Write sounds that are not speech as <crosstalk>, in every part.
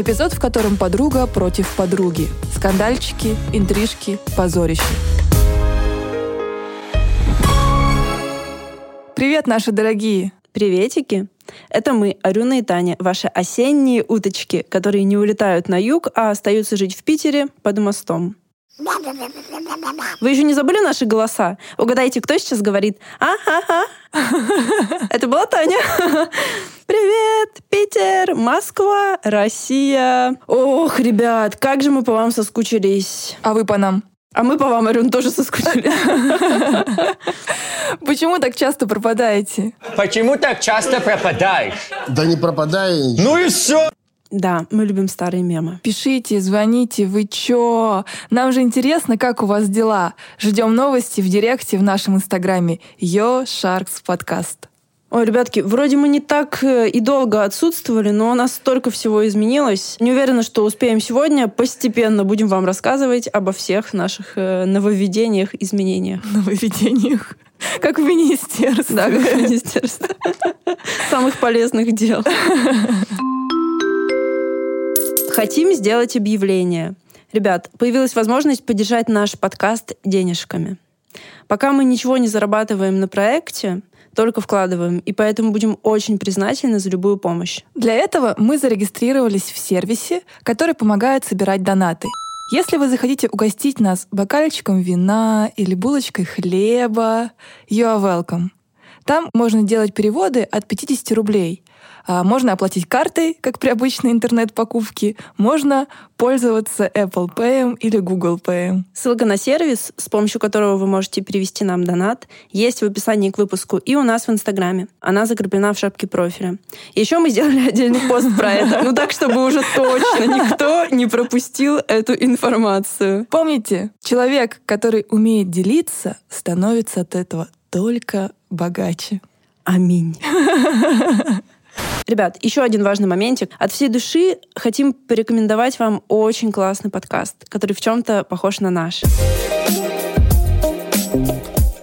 Эпизод, в котором подруга против подруги. Скандальчики, интрижки, позорища. Привет, наши дорогие! Приветики! Это мы, Арюна и Таня, ваши осенние уточки, которые не улетают на юг, а остаются жить в Питере под мостом. Вы еще не забыли наши голоса? Угадайте, кто сейчас говорит «А-ха-ха». <laughs> Это была Таня. Привет, Питер, Москва, Россия. Ох, ребят, как же мы по вам соскучились. А вы по нам? А мы по вам, Арюн, тоже соскучились. <laughs> Почему так часто пропадаете? Почему так часто пропадаешь? Да не пропадай. Ну и все. Да, мы любим старые мемы. Пишите, звоните, вы чё? Нам же интересно, как у вас дела. Ждем новости в директе в нашем инстаграме Yo Sharks Podcast. Ой, ребятки, вроде мы не так э, и долго отсутствовали, но у нас столько всего изменилось. Не уверена, что успеем сегодня. Постепенно будем вам рассказывать обо всех наших э, нововведениях, изменениях. Нововведениях. Как в министерстве. Да, как в министерстве. Самых полезных дел. <laughs> Хотим сделать объявление. Ребят, появилась возможность поддержать наш подкаст денежками. Пока мы ничего не зарабатываем на проекте, только вкладываем, и поэтому будем очень признательны за любую помощь. Для этого мы зарегистрировались в сервисе, который помогает собирать донаты. Если вы захотите угостить нас бокальчиком вина или булочкой хлеба, you are welcome. Там можно делать переводы от 50 рублей. А, можно оплатить картой, как при обычной интернет-покупке. Можно пользоваться Apple Pay или Google Pay. Ссылка на сервис, с помощью которого вы можете перевести нам донат, есть в описании к выпуску и у нас в Инстаграме. Она закреплена в шапке профиля. Еще мы сделали <laughs> отдельный пост про это. Ну так, чтобы уже точно никто не пропустил эту информацию. Помните, человек, который умеет делиться, становится от этого только богаче. Аминь. <laughs> Ребят, еще один важный моментик. От всей души хотим порекомендовать вам очень классный подкаст, который в чем-то похож на наш.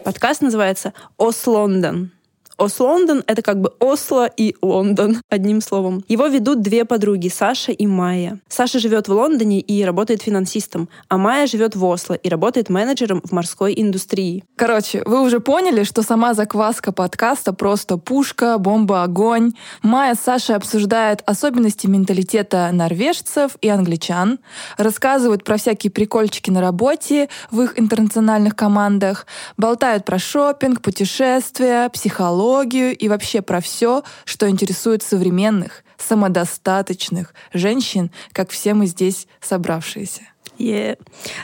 Подкаст называется «Ос Лондон». Ос-Лондон — это как бы Осло и Лондон, <laughs> одним словом. Его ведут две подруги, Саша и Майя. Саша живет в Лондоне и работает финансистом, а Майя живет в Осло и работает менеджером в морской индустрии. Короче, вы уже поняли, что сама закваска подкаста просто пушка, бомба, огонь. Майя с Сашей обсуждают особенности менталитета норвежцев и англичан, рассказывают про всякие прикольчики на работе в их интернациональных командах, болтают про шопинг, путешествия, психологию, психологию и вообще про все, что интересует современных, самодостаточных женщин, как все мы здесь собравшиеся. Yeah.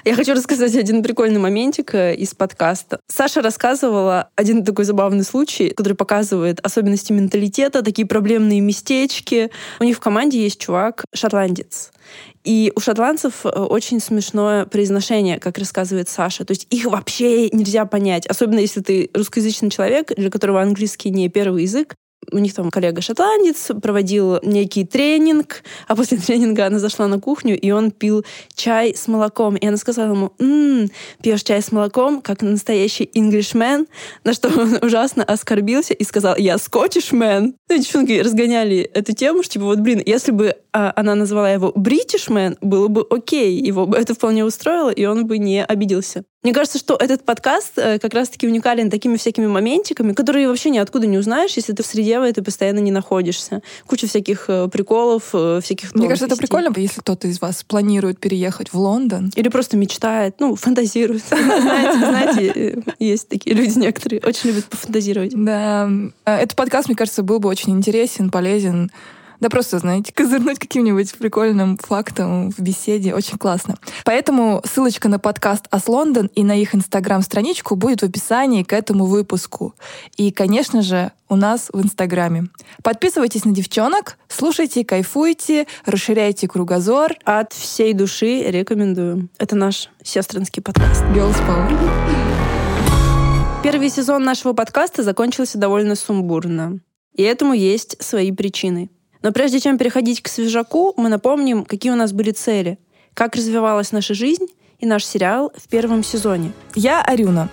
Я хочу рассказать один прикольный моментик э, из подкаста. Саша рассказывала один такой забавный случай, который показывает особенности менталитета, такие проблемные местечки. У них в команде есть чувак, шотландец. И у шотландцев э, очень смешное произношение, как рассказывает Саша. То есть их вообще нельзя понять. Особенно если ты русскоязычный человек, для которого английский не первый язык у них там коллега шотландец проводил некий тренинг, а после <laughs> тренинга она зашла на кухню, и он пил чай с молоком. И она сказала ему, «М-м, пьешь чай с молоком, как настоящий Englishman, на что он <laughs> ужасно оскорбился и сказал, я скотишмен. Ну, девчонки разгоняли эту тему, что типа вот, блин, если бы а, она назвала его Бritishman, было бы окей, его бы это вполне устроило, и он бы не обиделся. Мне кажется, что этот подкаст э, как раз-таки уникален такими всякими моментиками, которые вообще ниоткуда не узнаешь, если ты в среде в этой постоянно не находишься. Куча всяких э, приколов, э, всяких Мне кажется, это прикольно, если кто-то из вас планирует переехать в Лондон. Или просто мечтает, ну, фантазирует. <laughs> Знаете, знаете, есть такие люди некоторые, очень любят пофантазировать. Да. Этот подкаст, мне кажется, был бы очень интересен, полезен да просто, знаете, <laughs> козырнуть каким-нибудь прикольным фактом в беседе. Очень классно. Поэтому ссылочка на подкаст «Ас Лондон» и на их инстаграм-страничку будет в описании к этому выпуску. И, конечно же, у нас в Инстаграме. Подписывайтесь на девчонок, слушайте, кайфуйте, расширяйте кругозор. От всей души рекомендую. Это наш сестринский подкаст. Girls Power. Первый сезон нашего подкаста закончился довольно сумбурно. И этому есть свои причины. Но прежде чем переходить к свежаку, мы напомним, какие у нас были цели, как развивалась наша жизнь и наш сериал в первом сезоне. Я Арюна.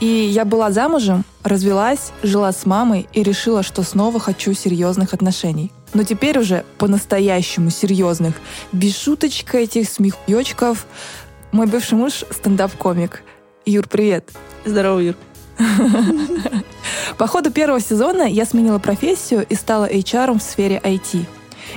И я была замужем, развелась, жила с мамой и решила, что снова хочу серьезных отношений. но теперь уже по-настоящему серьезных, без шуточка этих смехуёчков. Мой бывший муж — стендап-комик. Юр, привет. Здорово, Юр. <laughs> По ходу первого сезона я сменила профессию и стала HR в сфере IT.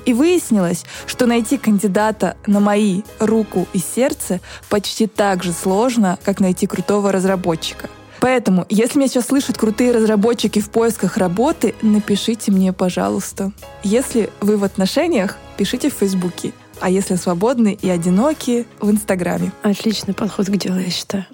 И выяснилось, что найти кандидата на мои руку и сердце почти так же сложно, как найти крутого разработчика. Поэтому, если меня сейчас слышат крутые разработчики в поисках работы, напишите мне, пожалуйста. Если вы в отношениях, пишите в Фейсбуке. А если свободны и одиноки, в Инстаграме. Отличный подход к делу, я считаю.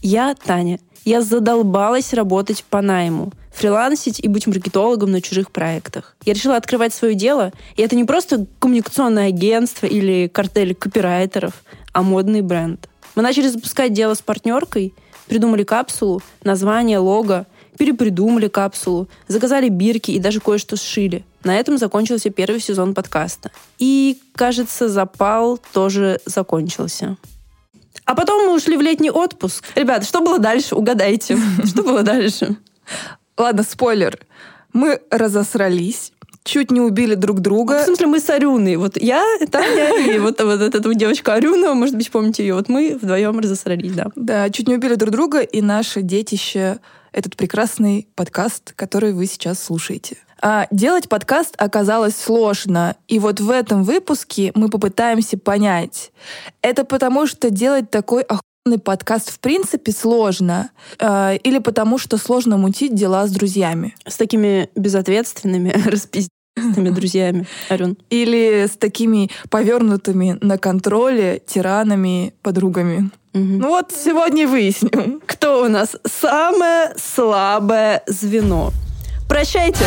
Я Таня. Я задолбалась работать по найму, фрилансить и быть маркетологом на чужих проектах. Я решила открывать свое дело, и это не просто коммуникационное агентство или картель копирайтеров, а модный бренд. Мы начали запускать дело с партнеркой, придумали капсулу, название, лого, перепридумали капсулу, заказали бирки и даже кое-что сшили. На этом закончился первый сезон подкаста. И, кажется, запал тоже закончился. А потом мы ушли в летний отпуск. Ребята, что было дальше? Угадайте. <laughs> Что было дальше? Ладно, спойлер. Мы разосрались, чуть не убили друг друга. В смысле, мы с Арюной. Вот я, Таня и <laughs> вот, вот эта вот девочка Арюна, может быть, помните ее. Вот мы вдвоем разосрались, да. Да, чуть не убили друг друга, и наше детище — этот прекрасный подкаст, который вы сейчас слушаете. А делать подкаст оказалось сложно, и вот в этом выпуске мы попытаемся понять. Это потому, что делать такой охуенный подкаст в принципе сложно, э, или потому, что сложно мутить дела с друзьями. С такими безответственными, <laughs> распизденными друзьями, Арюн. Или с такими повернутыми на контроле тиранами, подругами. Ну вот сегодня выясним. Кто у нас самое слабое звено? Прощайте!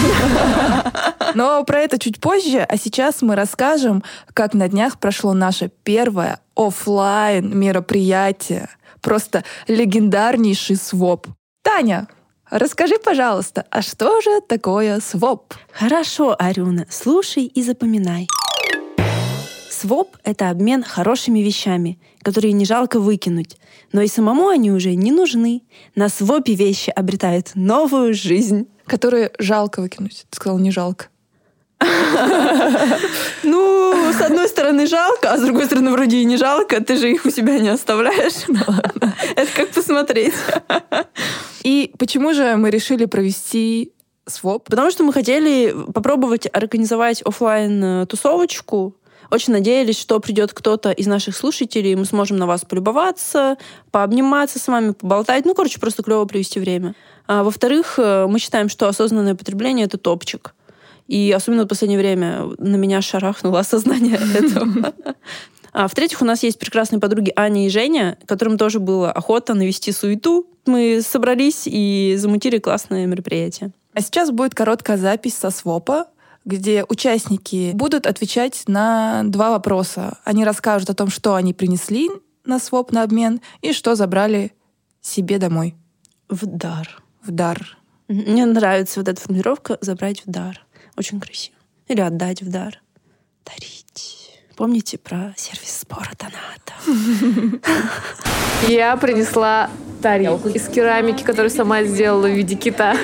<laughs> Но про это чуть позже, а сейчас мы расскажем, как на днях прошло наше первое офлайн мероприятие. Просто легендарнейший своп. Таня, расскажи, пожалуйста, а что же такое своп? Хорошо, Арюна, слушай и запоминай. Своп — это обмен хорошими вещами, которые не жалко выкинуть. Но и самому они уже не нужны. На свопе вещи обретают новую жизнь. Которые жалко выкинуть. Ты сказал, не жалко. <laughs> Ну, с одной стороны жалко, а с другой стороны вроде и не жалко. Ты же их у себя не оставляешь. Ну это как посмотреть. И почему же мы решили провести своп? Потому что мы хотели попробовать организовать офлайн э, тусовочку очень надеялись, что придет кто-то из наших слушателей, и мы сможем на вас полюбоваться, пообниматься с вами, поболтать. Ну, короче, просто клево провести время. А, во-вторых, э, мы считаем, что осознанное потребление — это топчик. И особенно в последнее время на меня шарахнуло осознание <laughs> этого. А в-третьих, у нас есть прекрасные подруги Аня и Женя, которым тоже было охота навести суету. Мы собрались и замутили классное мероприятие. А сейчас будет короткая запись со свопа, где участники будут отвечать на два вопроса. Они расскажут о том, что они принесли на своп, на обмен, и что забрали себе домой. В дар. В дар. Мне нравится вот эта формулировка «забрать в дар». Очень красиво. Или отдать в дар. Дарить. Помните про сервис сбора доната? Я принесла тарелку из керамики, которую сама сделала в виде кита.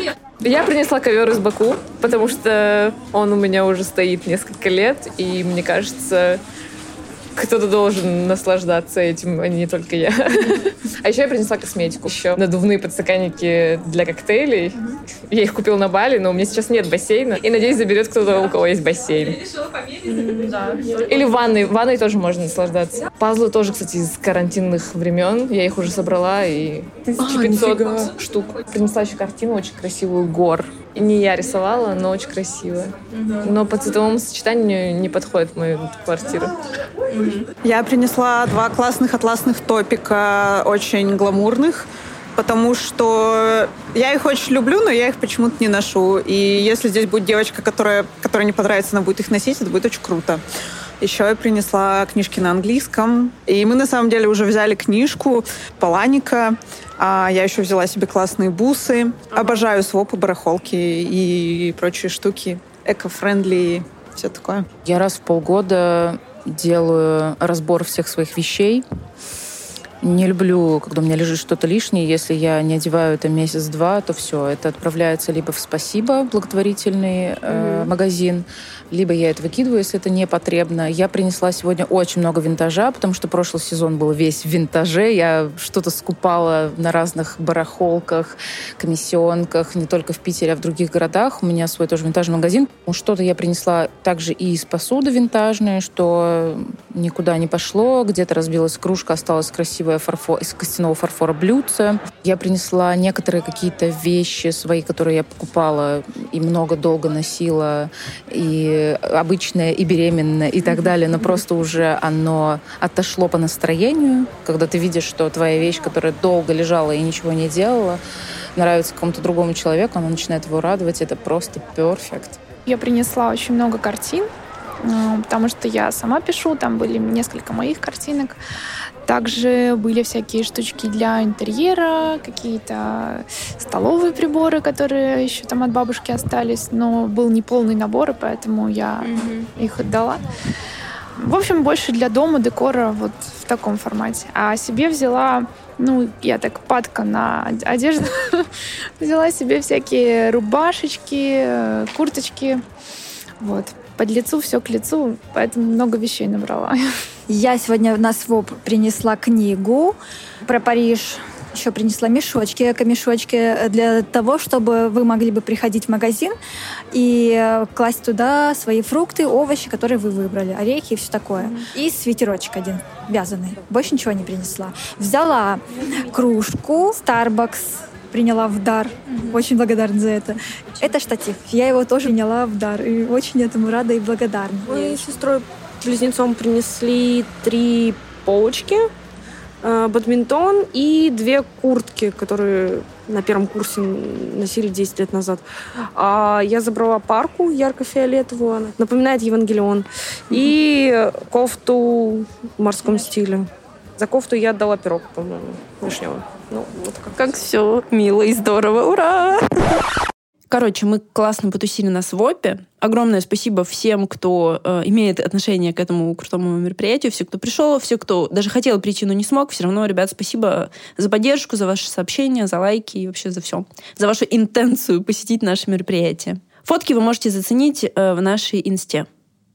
Я принесла ковер из Баку, потому что он у меня уже стоит несколько лет, и мне кажется, кто-то должен наслаждаться этим, а не только я. <laughs> А еще я принесла косметику. Еще надувные подстаканники для коктейлей. Я их купила на Бали, но у меня сейчас нет бассейна. И надеюсь, заберет кто-то, у кого есть бассейн. Или ванной. Ванной тоже можно наслаждаться. Пазлы тоже, кстати, из карантинных времен. Я их уже собрала, и 1500 а, штук. Принесла еще картину очень красивую гор. Не я рисовала, но очень красивая. Но по цветовому сочетанию не подходит в мою квартиру. Я принесла два классных атласных топика, очень гламурных, потому что я их очень люблю, но я их почему-то не ношу. И если здесь будет девочка, которая, которая не понравится, она будет их носить, это будет очень круто. Еще я принесла книжки на английском. И мы, на самом деле, уже взяли книжку Паланика. А я еще взяла себе классные бусы. Обожаю свопы, барахолки и прочие штуки. Эко-френдли, все такое. Я раз в полгода делаю разбор всех своих вещей. Не люблю, когда у меня лежит что-то лишнее. Если я не одеваю это месяц-два, то все, это отправляется либо в «Спасибо», благотворительный э, магазин, либо я это выкидываю, если это не потребно. Я принесла сегодня очень много винтажа, потому что прошлый сезон был весь в винтаже. Я что-то скупала на разных барахолках, комиссионках, не только в Питере, а в других городах. У меня свой тоже винтажный магазин. Что-то я принесла также и из посуды винтажной, что никуда не пошло. Где-то разбилась кружка, осталась красивая фарфор, из костяного фарфора блюдце. Я принесла некоторые какие-то вещи свои, которые я покупала и много долго носила. И обычное, и беременное, и так далее, но просто уже оно отошло по настроению, когда ты видишь, что твоя вещь, которая долго лежала и ничего не делала, нравится какому-то другому человеку, она начинает его радовать, это просто перфект. Я принесла очень много картин, э, потому что я сама пишу, там были несколько моих картинок. Также были всякие штучки для интерьера, какие-то столовые приборы, которые еще там от бабушки остались, но был не полный набор, и поэтому я mm-hmm. их отдала. В общем, больше для дома, декора вот в таком формате. А себе взяла, ну, я так падка на одежду, <laughs> взяла себе всякие рубашечки, э, курточки, вот под лицу все к лицу, поэтому много вещей набрала. Я сегодня на СВОП принесла книгу про Париж, еще принесла мешочки, эко-мешочки для того, чтобы вы могли бы приходить в магазин и класть туда свои фрукты, овощи, которые вы выбрали, орехи и все такое. И свитерочек один вязаный. Больше ничего не принесла. Взяла кружку Starbucks приняла в дар. Очень благодарна за это. Это штатив. Я его тоже приняла в дар. И очень этому рада и благодарна. Мы с сестрой близнецом принесли три полочки, э, бадминтон и две куртки, которые на первом курсе носили 10 лет назад. А я забрала парку ярко-фиолетовую, она напоминает Евангелион, и кофту в морском стиле. За кофту я отдала пирог, по-моему, вишневый. Ну, вот как. Как все мило и здорово. Ура! Короче, мы классно потусили на свопе. Огромное спасибо всем, кто э, имеет отношение к этому крутому мероприятию, все, кто пришел, все, кто даже хотел прийти, но не смог. Все равно, ребят, спасибо за поддержку, за ваши сообщения, за лайки и вообще за все. За вашу интенцию посетить наше мероприятие. Фотки вы можете заценить э, в нашей инсте.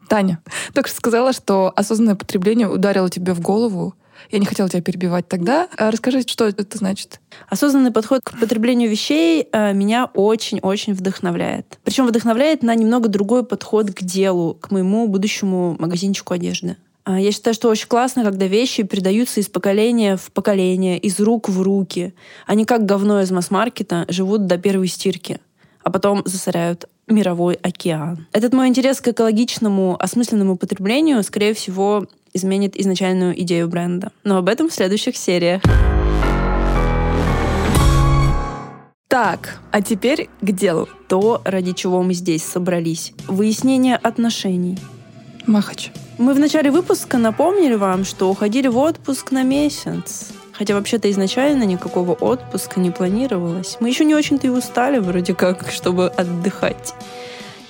Таня, только что сказала, что осознанное потребление ударило тебе в голову. Я не хотела тебя перебивать тогда. А расскажи, что это значит? Осознанный подход к потреблению вещей э, меня очень-очень вдохновляет. Причем вдохновляет на немного другой подход к делу, к моему будущему магазинчику одежды. А, я считаю, что очень классно, когда вещи передаются из поколения в поколение, из рук в руки. Они как говно из масс-маркета живут до первой стирки, а потом засоряют мировой океан. Этот мой интерес к экологичному, осмысленному потреблению, скорее всего, изменит изначальную идею бренда. Но об этом в следующих сериях. Так, а теперь к делу. То, ради чего мы здесь собрались. Выяснение отношений. Махач. Мы в начале выпуска напомнили вам, что уходили в отпуск на месяц. Хотя вообще-то изначально никакого отпуска не планировалось. Мы еще не очень-то и устали вроде как, чтобы отдыхать.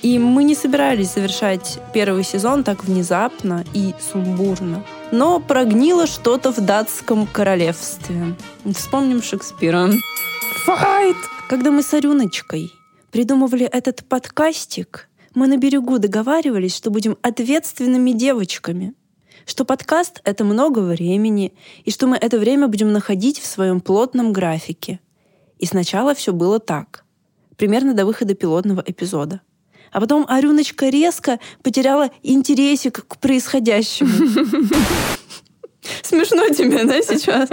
И мы не собирались завершать первый сезон так внезапно и сумбурно. Но прогнило что-то в датском королевстве. Вспомним Шекспира. Файт! Когда мы с Арюночкой придумывали этот подкастик, мы на берегу договаривались, что будем ответственными девочками, что подкаст — это много времени, и что мы это время будем находить в своем плотном графике. И сначала все было так, примерно до выхода пилотного эпизода — а потом Арюночка резко потеряла интересик к происходящему. <laughs> Смешно тебе, да, сейчас?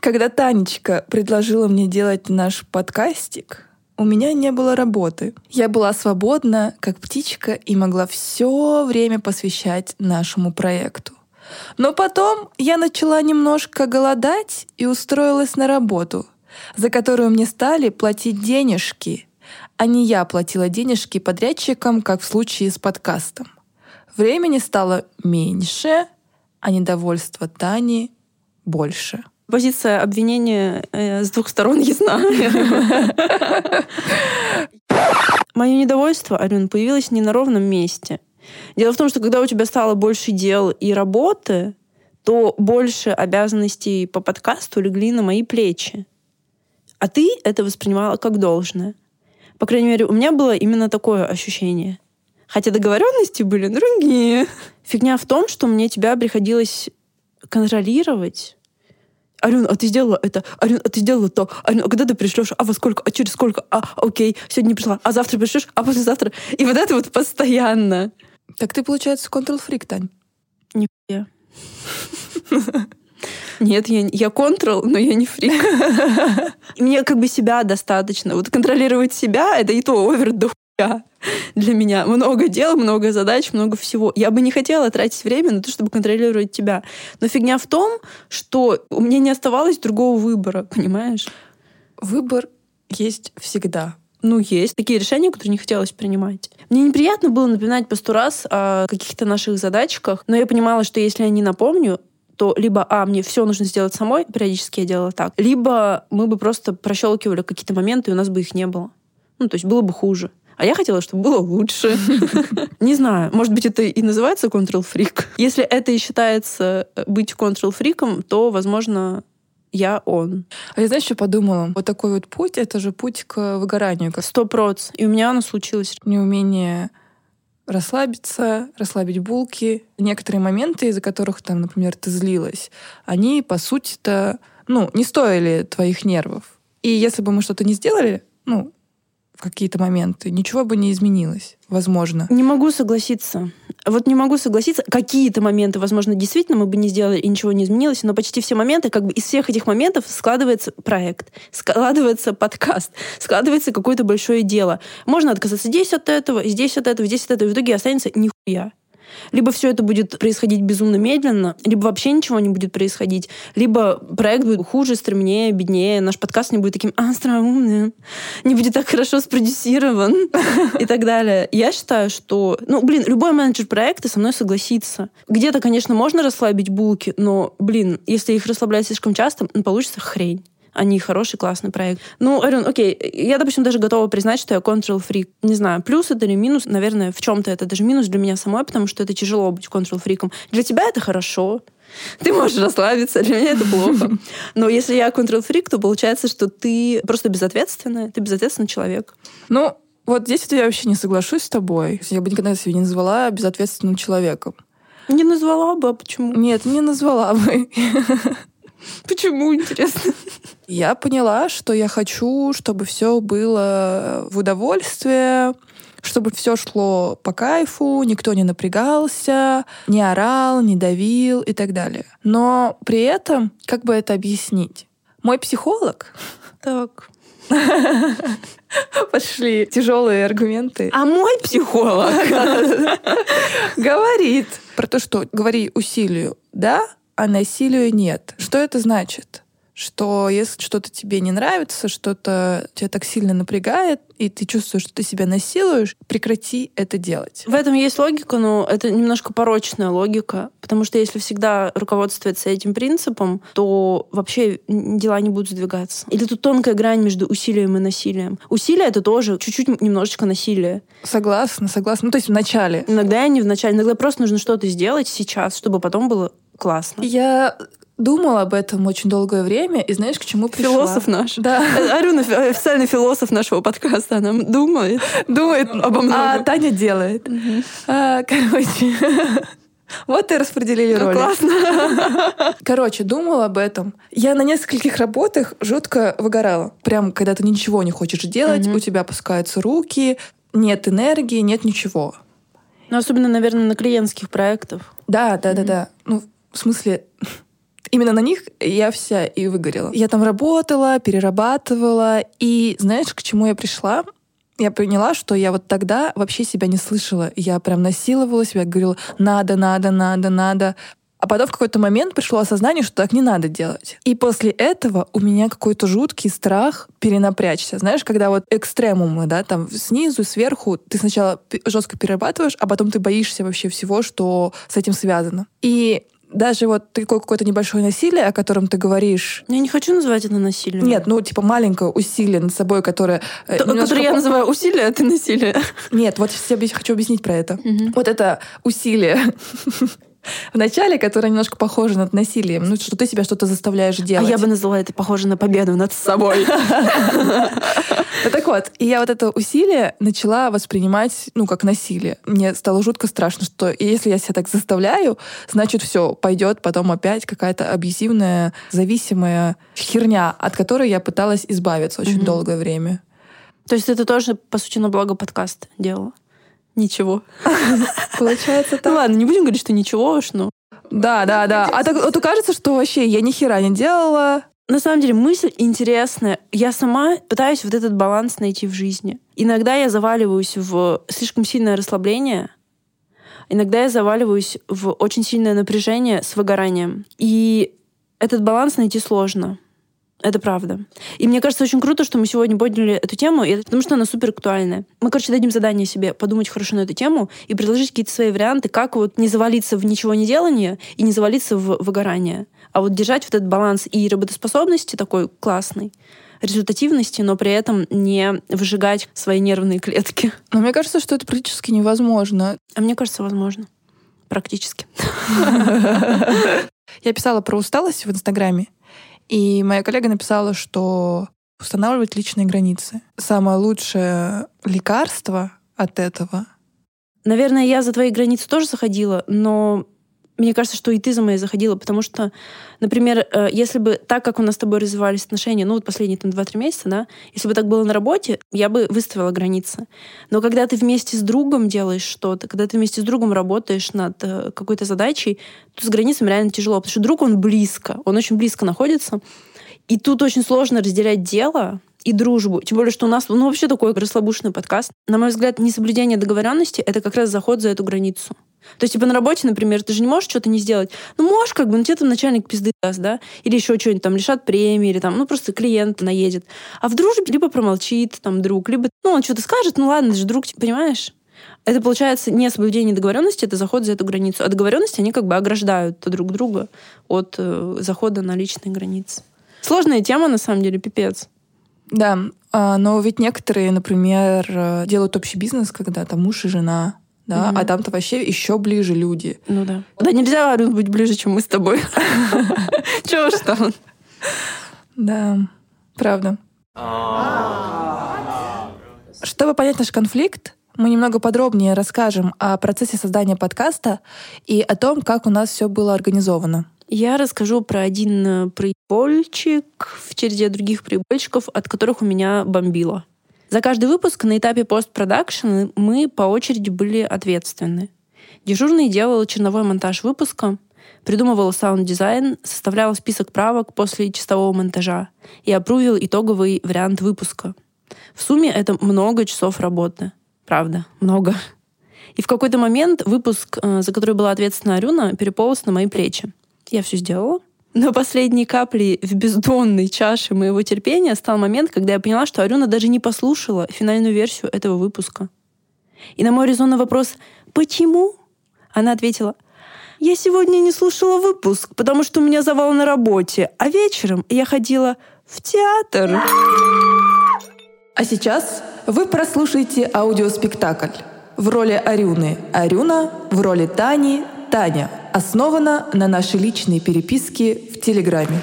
Когда Танечка предложила мне делать наш подкастик, у меня не было работы. Я была свободна, как птичка, и могла все время посвящать нашему проекту. Но потом я начала немножко голодать и устроилась на работу, за которую мне стали платить денежки — а не я платила денежки подрядчикам, как в случае с подкастом. Времени стало меньше, а недовольство Тани больше. Позиция обвинения э, с двух сторон ясна. <laughs> Мое недовольство, Ален, появилось не на ровном месте. Дело в том, что когда у тебя стало больше дел и работы, то больше обязанностей по подкасту легли на мои плечи. А ты это воспринимала как должное. По крайней мере, у меня было именно такое ощущение. Хотя договоренности были другие. Фигня в том, что мне тебя приходилось контролировать. Арюн, а ты сделала это? Арюн, а ты сделала то? Арюн, а когда ты пришлешь? А во сколько? А через сколько? А, окей, сегодня не пришла. А завтра пришлешь? А послезавтра? И вот это вот постоянно. Так ты, получается, контрол-фрик, Тань. Нихуя. Нет, я, я контрол, но я не фрик. <laughs> Мне как бы себя достаточно. Вот контролировать себя — это и то овер до хуя для меня. Много дел, много задач, много всего. Я бы не хотела тратить время на то, чтобы контролировать тебя. Но фигня в том, что у меня не оставалось другого выбора, понимаешь? Выбор есть всегда. Ну, есть такие решения, которые не хотелось принимать. Мне неприятно было напоминать по сто раз о каких-то наших задачках, но я понимала, что если я не напомню, то либо, а, мне все нужно сделать самой, периодически я делала так, либо мы бы просто прощелкивали какие-то моменты, и у нас бы их не было. Ну, то есть было бы хуже. А я хотела, чтобы было лучше. <laughs> Не знаю, может быть, это и называется control-фрик. Если это и считается э, быть control-фриком, то, возможно, я он. А я, знаешь, что подумала? Вот такой вот путь — это же путь к выгоранию. Сто проц. И у меня оно случилось. Неумение расслабиться, расслабить булки. Некоторые моменты, из-за которых, там, например, ты злилась, они, по сути-то, ну, не стоили твоих нервов. И если бы мы что-то не сделали, ну, какие-то моменты, ничего бы не изменилось, возможно. Не могу согласиться. Вот не могу согласиться. Какие-то моменты, возможно, действительно мы бы не сделали и ничего не изменилось, но почти все моменты, как бы из всех этих моментов складывается проект, складывается подкаст, складывается какое-то большое дело. Можно отказаться здесь от этого, здесь от этого, здесь от этого, и в итоге останется нихуя. Либо все это будет происходить безумно медленно, либо вообще ничего не будет происходить, либо проект будет хуже, стремнее, беднее, наш подкаст не будет таким остроумным, не будет так хорошо спродюсирован <laughs> и так далее. Я считаю, что, ну, блин, любой менеджер проекта со мной согласится. Где-то, конечно, можно расслабить булки, но, блин, если их расслаблять слишком часто, получится хрень они хороший, классный проект. Ну, Арюн, окей, я, допустим, даже готова признать, что я control freak. Не знаю, плюс это или минус, наверное, в чем-то это даже минус для меня самой, потому что это тяжело быть control фриком. Для тебя это хорошо, ты можешь расслабиться, для меня это плохо. <laughs> Но если я control фрик, то получается, что ты просто безответственная, ты безответственный человек. Ну, вот здесь вот я вообще не соглашусь с тобой. Я бы никогда себя не назвала безответственным человеком. Не назвала бы, а почему? Нет, не назвала бы. <laughs> Почему, интересно? Я поняла, что я хочу, чтобы все было в удовольствие, чтобы все шло по кайфу, никто не напрягался, не орал, не давил и так далее. Но при этом, как бы это объяснить? Мой психолог так. <laughs> Пошли тяжелые аргументы. А мой психолог <laughs> говорит про то, что говори усилию, да, а насилию нет. Что это значит? что если что-то тебе не нравится, что-то тебя так сильно напрягает, и ты чувствуешь, что ты себя насилуешь, прекрати это делать. В этом есть логика, но это немножко порочная логика, потому что если всегда руководствоваться этим принципом, то вообще дела не будут сдвигаться. Или тут тонкая грань между усилием и насилием. Усилие — это тоже чуть-чуть немножечко насилие. Согласна, согласна. Ну, то есть в начале. Иногда не в начале. Иногда просто нужно что-то сделать сейчас, чтобы потом было классно. Я думала об этом очень долгое время, и знаешь, к чему пришла? Философ наш. Да. <laughs> Арюна официальный философ нашего подкаста. Она думает. Думает обо многом. А Таня делает. А, короче... <laughs> Вот и распределили роли. Классно. <laughs> Короче, думала об этом. Я на нескольких работах жутко выгорала. Прям, когда ты ничего не хочешь делать, у тебя опускаются руки, нет энергии, нет ничего. Ну, особенно, наверное, на клиентских проектах. Да, да, да, да. Ну, в смысле, именно на них я вся и выгорела. Я там работала, перерабатывала, и знаешь, к чему я пришла? Я поняла, что я вот тогда вообще себя не слышала. Я прям насиловала себя, говорила, надо, надо, надо, надо. А потом в какой-то момент пришло осознание, что так не надо делать. И после этого у меня какой-то жуткий страх перенапрячься. Знаешь, когда вот экстремумы, да, там снизу, сверху, ты сначала жестко перерабатываешь, а потом ты боишься вообще всего, что с этим связано. И даже вот такое какое-то небольшое насилие, о котором ты говоришь. Я не хочу называть это насилием. Нет, ну типа маленькое усилие над собой, которое... Э, То, немножко... Которое я называю усилие, а ты насилие. Нет, вот я хочу объяснить про это. Угу. Вот это усилие в начале, которая немножко похожа над насилием. Ну, что ты себя что-то заставляешь делать. А я бы назвала это похоже на победу над собой. Ну, <laughs> так вот, и я вот это усилие начала воспринимать, ну, как насилие. Мне стало жутко страшно, что если я себя так заставляю, значит, все, пойдет потом опять какая-то абьюзивная, зависимая херня, от которой я пыталась избавиться очень долгое время. То есть это тоже, по сути, на благо подкаст делала? Ничего. <laughs> Получается Ну ладно, не будем говорить, что ничего уж, но... Да, да, да. А так вот кажется, что вообще я ни хера не делала. На самом деле мысль интересная. Я сама пытаюсь вот этот баланс найти в жизни. Иногда я заваливаюсь в слишком сильное расслабление, иногда я заваливаюсь в очень сильное напряжение с выгоранием. И этот баланс найти сложно. Это правда. И мне кажется, очень круто, что мы сегодня подняли эту тему, и потому что она супер актуальная. Мы, короче, дадим задание себе подумать хорошо на эту тему и предложить какие-то свои варианты, как вот не завалиться в ничего не делание и не завалиться в выгорание, а вот держать вот этот баланс и работоспособности такой классный, результативности, но при этом не выжигать свои нервные клетки. Но мне кажется, что это практически невозможно. А мне кажется, возможно. Практически. <laughs> Я писала про усталость в Инстаграме, и моя коллега написала, что устанавливать личные границы. Самое лучшее лекарство от этого Наверное, я за твои границы тоже заходила, но мне кажется, что и ты за мои заходила, потому что, например, э, если бы так, как у нас с тобой развивались отношения, ну вот последние там 2-3 месяца, да, если бы так было на работе, я бы выставила границы. Но когда ты вместе с другом делаешь что-то, когда ты вместе с другом работаешь над э, какой-то задачей, то с границами реально тяжело, потому что друг, он близко, он очень близко находится, и тут очень сложно разделять дело и дружбу. Тем более, что у нас ну, вообще такой расслабушный подкаст. На мой взгляд, несоблюдение договоренности — это как раз заход за эту границу. То есть, типа, на работе, например, ты же не можешь что-то не сделать. Ну, можешь, как бы, ну, тебе там начальник пизды даст, да? Или еще что-нибудь там лишат премии, или там, ну, просто клиент наедет. А в дружбе либо промолчит там друг, либо, ну, он что-то скажет, ну, ладно, это же друг, понимаешь? Это получается не соблюдение договоренности, это заход за эту границу. А договоренности, они как бы ограждают друг друга от э, захода на личные границы. Сложная тема, на самом деле, пипец. Да, а, но ведь некоторые, например, э, делают общий бизнес, когда там муж и жена, да, Мгм. а там-то вообще еще ближе люди. Ну да. Да нельзя Арин, быть ближе, чем мы с тобой. <laughs> Чего ж там? Да, правда. Чтобы понять наш конфликт, мы немного подробнее расскажем о процессе создания подкаста и о том, как у нас все было организовано. Я расскажу про один э, прибольчик в череде других прибольчиков, от которых у меня бомбило. За каждый выпуск на этапе постпродакшн мы по очереди были ответственны. Дежурный делал черновой монтаж выпуска, придумывал саунд-дизайн, составлял список правок после чистового монтажа и опрувил итоговый вариант выпуска. В сумме это много часов работы. Правда, много. И в какой-то момент выпуск, э, за который была ответственна Арюна, переполз на мои плечи. Я все сделала. Но последней каплей в бездонной чаше моего терпения стал момент, когда я поняла, что Арюна даже не послушала финальную версию этого выпуска. И на мой резонный вопрос «Почему?» она ответила «Я сегодня не слушала выпуск, потому что у меня завал на работе, а вечером я ходила в театр». А сейчас вы прослушаете аудиоспектакль. В роли Арюны Арюна, в роли Тани Таня. Основана на нашей личной переписке в Телеграме.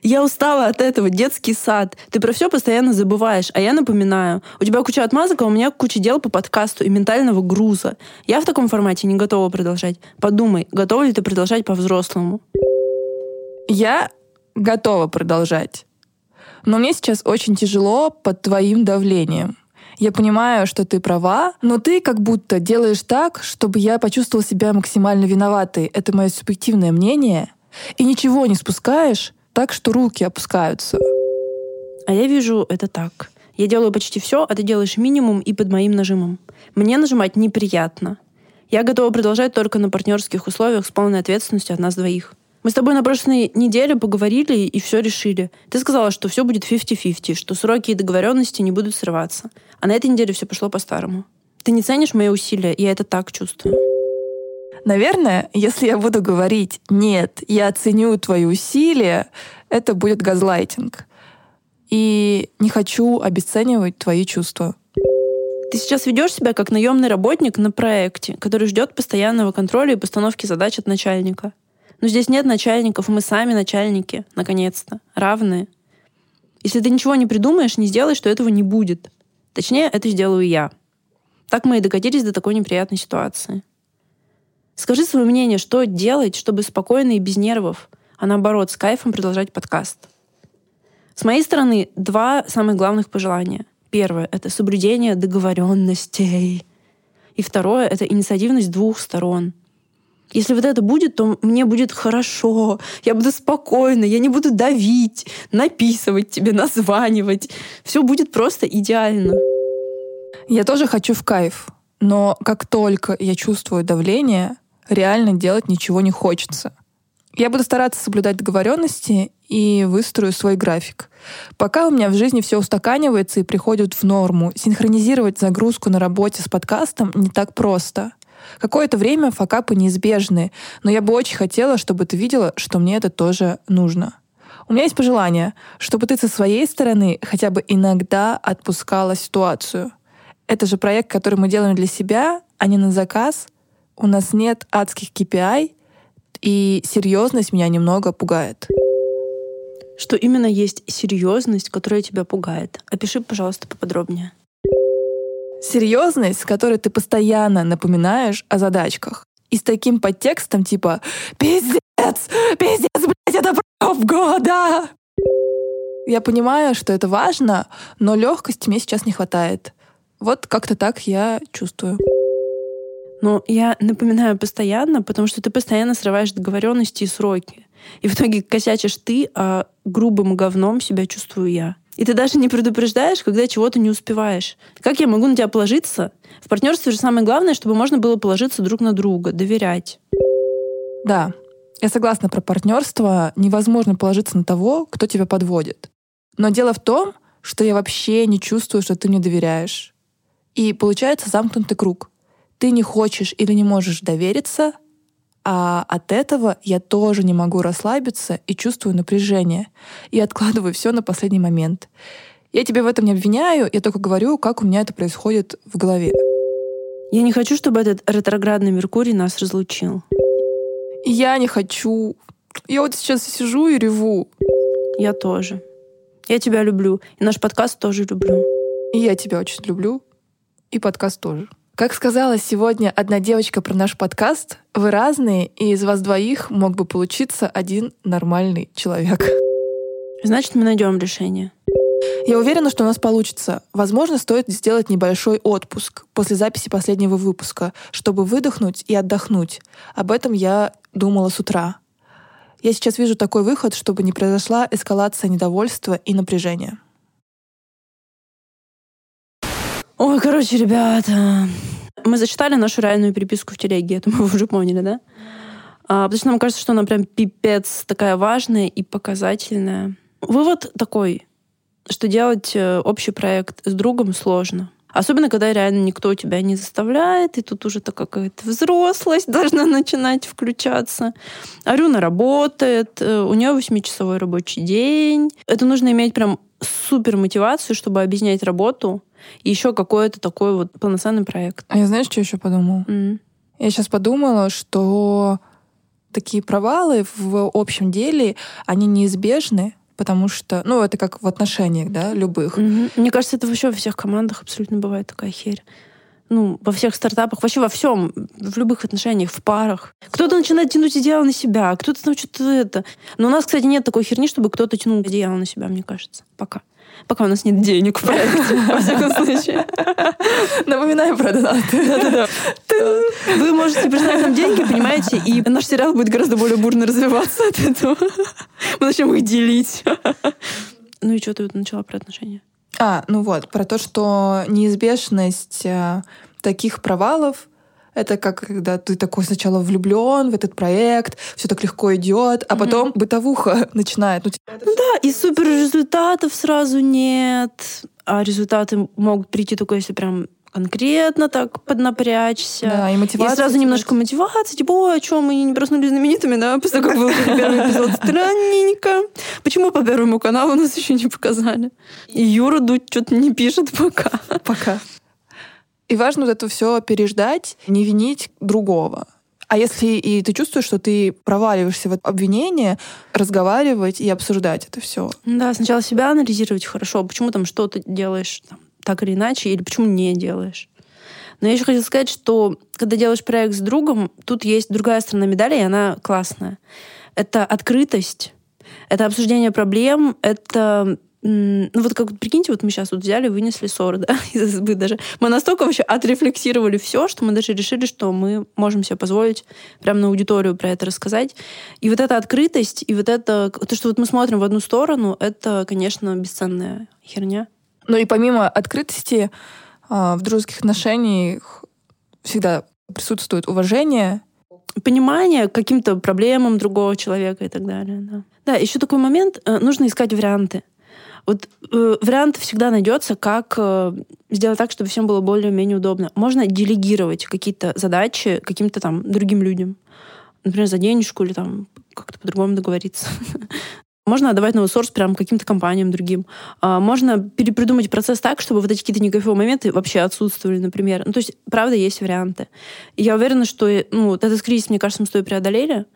Я устала от этого. Детский сад. Ты про все постоянно забываешь. А я напоминаю. У тебя куча отмазок, а у меня куча дел по подкасту и ментального груза. Я в таком формате не готова продолжать. Подумай, готова ли ты продолжать по-взрослому? Я готова продолжать. Но мне сейчас очень тяжело под твоим давлением. Я понимаю, что ты права, но ты как будто делаешь так, чтобы я почувствовал себя максимально виноватой. Это мое субъективное мнение. И ничего не спускаешь, так что руки опускаются. А я вижу это так. Я делаю почти все, а ты делаешь минимум и под моим нажимом. Мне нажимать неприятно. Я готова продолжать только на партнерских условиях с полной ответственностью от нас двоих. Мы с тобой на прошлой неделе поговорили и все решили. Ты сказала, что все будет 50-50, что сроки и договоренности не будут срываться. А на этой неделе все пошло по-старому. Ты не ценишь мои усилия, я это так чувствую. Наверное, если я буду говорить «нет, я ценю твои усилия», это будет газлайтинг. И не хочу обесценивать твои чувства. Ты сейчас ведешь себя как наемный работник на проекте, который ждет постоянного контроля и постановки задач от начальника. Но здесь нет начальников, мы сами начальники, наконец-то, равные. Если ты ничего не придумаешь, не сделаешь, то этого не будет. Точнее, это сделаю я. Так мы и докатились до такой неприятной ситуации. Скажи свое мнение, что делать, чтобы спокойно и без нервов, а наоборот, с кайфом продолжать подкаст. С моей стороны, два самых главных пожелания. Первое — это соблюдение договоренностей. И второе — это инициативность двух сторон. Если вот это будет, то мне будет хорошо, я буду спокойна, я не буду давить, написывать тебе, названивать. Все будет просто идеально. Я тоже хочу в кайф, но как только я чувствую давление, реально делать ничего не хочется. Я буду стараться соблюдать договоренности и выстрою свой график. Пока у меня в жизни все устаканивается и приходит в норму, синхронизировать загрузку на работе с подкастом не так просто. Какое-то время факапы неизбежны, но я бы очень хотела, чтобы ты видела, что мне это тоже нужно. У меня есть пожелание, чтобы ты со своей стороны хотя бы иногда отпускала ситуацию. Это же проект, который мы делаем для себя, а не на заказ. У нас нет адских KPI, и серьезность меня немного пугает. Что именно есть серьезность, которая тебя пугает? Опиши, пожалуйста, поподробнее. Серьезность, с которой ты постоянно напоминаешь о задачках. И с таким подтекстом типа «Пиздец! Пиздец, блядь, это проб года!» Я понимаю, что это важно, но легкости мне сейчас не хватает. Вот как-то так я чувствую. Но я напоминаю постоянно, потому что ты постоянно срываешь договоренности и сроки. И в итоге косячишь ты, а грубым говном себя чувствую я. И ты даже не предупреждаешь, когда чего-то не успеваешь. Как я могу на тебя положиться? В партнерстве же самое главное, чтобы можно было положиться друг на друга, доверять. Да, я согласна про партнерство. Невозможно положиться на того, кто тебя подводит. Но дело в том, что я вообще не чувствую, что ты мне доверяешь. И получается замкнутый круг. Ты не хочешь или не можешь довериться, а от этого я тоже не могу расслабиться и чувствую напряжение. И откладываю все на последний момент. Я тебя в этом не обвиняю, я только говорю, как у меня это происходит в голове. Я не хочу, чтобы этот ретроградный Меркурий нас разлучил. Я не хочу. Я вот сейчас сижу и реву. Я тоже. Я тебя люблю. И наш подкаст тоже люблю. И я тебя очень люблю. И подкаст тоже. Как сказала сегодня одна девочка про наш подкаст, вы разные, и из вас двоих мог бы получиться один нормальный человек. Значит, мы найдем решение. Я уверена, что у нас получится. Возможно, стоит сделать небольшой отпуск после записи последнего выпуска, чтобы выдохнуть и отдохнуть. Об этом я думала с утра. Я сейчас вижу такой выход, чтобы не произошла эскалация недовольства и напряжения. Ой, короче, ребята, мы зачитали нашу реальную переписку в телеге, это мы уже поняли, да? А, потому что нам кажется, что она прям пипец такая важная и показательная. Вывод такой, что делать э, общий проект с другом сложно. Особенно, когда реально никто тебя не заставляет, и тут уже такая какая-то взрослость <laughs> должна начинать включаться. Арюна работает, э, у нее восьмичасовой рабочий день. Это нужно иметь прям супер мотивацию, чтобы объяснять работу, и еще какой-то такой вот полноценный проект. А я знаешь, что еще подумала? Mm. Я сейчас подумала, что такие провалы в общем деле, они неизбежны, потому что, ну, это как в отношениях, да, любых. Mm-hmm. Мне кажется, это вообще во всех командах абсолютно бывает такая херь. Ну, во всех стартапах, вообще во всем, в любых отношениях, в парах. Кто-то начинает тянуть идеал на себя, кто-то там что-то это. Но у нас, кстати, нет такой херни, чтобы кто-то тянул идеал на себя, мне кажется. Пока. Пока у нас нет денег в проекте, <laughs> во всяком случае. Напоминаю про донаты. Вы можете прислать нам деньги, понимаете, и наш сериал будет гораздо более бурно развиваться от этого. Мы начнем их делить. Ну и что ты начала про отношения? А, ну вот, про то, что неизбежность э, таких провалов это как когда ты такой сначала влюблен в этот проект, все так легко идет, а потом mm-hmm. бытовуха <laughs> начинает. Ну, ну да, и супер результатов сразу нет. А результаты могут прийти только если прям конкретно так поднапрячься. Да, и мотивация. И сразу немножко мотивации, типа, ой, о чем мы не проснулись знаменитыми, да, после того, как был <laughs> первый эпизод. Странненько. Почему по Первому каналу нас еще не показали? И Юра Дудь что-то не пишет пока. Пока. И важно вот это все переждать, не винить другого. А если и ты чувствуешь, что ты проваливаешься в обвинение, разговаривать и обсуждать это все. Да, сначала себя анализировать хорошо, почему там что-то делаешь там, так или иначе, или почему не делаешь. Но я еще хотела сказать, что когда делаешь проект с другом, тут есть другая сторона медали, и она классная. Это открытость, это обсуждение проблем, это ну вот как прикиньте, вот мы сейчас вот взяли, вынесли ссоры, <laughs> да, из избы даже. Мы настолько вообще отрефлексировали все, что мы даже решили, что мы можем себе позволить прямо на аудиторию про это рассказать. И вот эта открытость, и вот это, то, что вот мы смотрим в одну сторону, это, конечно, бесценная херня. Ну и помимо открытости, а, в дружеских отношениях всегда присутствует уважение, понимание каким-то проблемам другого человека и так далее. Да, да еще такой момент, э, нужно искать варианты. Вот э, вариант всегда найдется, как э, сделать так, чтобы всем было более-менее удобно. Можно делегировать какие-то задачи каким-то там другим людям. Например, за денежку или там как-то по-другому договориться. <laughs> Можно отдавать на аутсорс прям каким-то компаниям другим. А, можно перепридумать процесс так, чтобы вот эти какие-то никакие моменты вообще отсутствовали, например. Ну, то есть, правда, есть варианты. И я уверена, что ну, вот этот кризис, мне кажется, мы с тобой преодолели.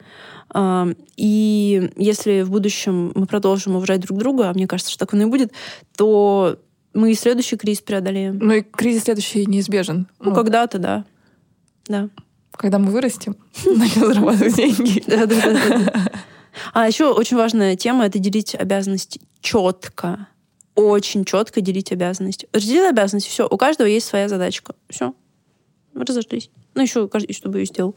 А, и если в будущем мы продолжим уважать друг друга, а мне кажется, что так оно и будет, то мы и следующий кризис преодолеем. Ну и кризис следующий неизбежен. Ну, ну когда-то, да. Да. Когда мы вырастем, <laughs> начнем зарабатывать деньги. Да, да, да. <laughs> А еще очень важная тема — это делить обязанности четко. Очень четко делить обязанности. Разделить обязанности, все, у каждого есть своя задачка. Все, разошлись. Ну, еще каждый, чтобы ее сделал.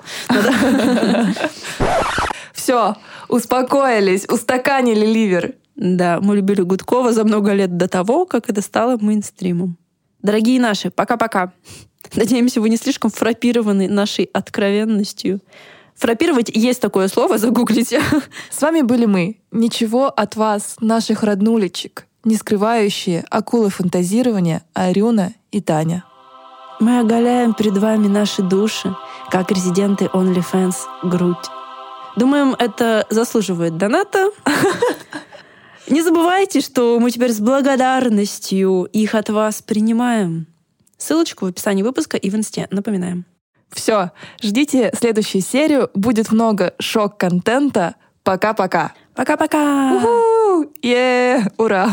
Все, успокоились, устаканили ливер. Да, мы любили Гудкова за много лет до того, как это стало мейнстримом. Дорогие наши, пока-пока. Надеемся, вы не слишком фрапированы нашей откровенностью. Фрапировать есть такое слово, загуглите. С вами были мы. Ничего от вас, наших роднулечек, не скрывающие акулы фантазирования Арюна и Таня. Мы оголяем перед вами наши души, как резиденты OnlyFans грудь. Думаем, это заслуживает доната. Не забывайте, что мы теперь с благодарностью их от вас принимаем. Ссылочку в описании выпуска и в инсте. Напоминаем. Все, ждите следующую серию. Будет много шок-контента. Пока-пока. Пока-пока. Е, ура.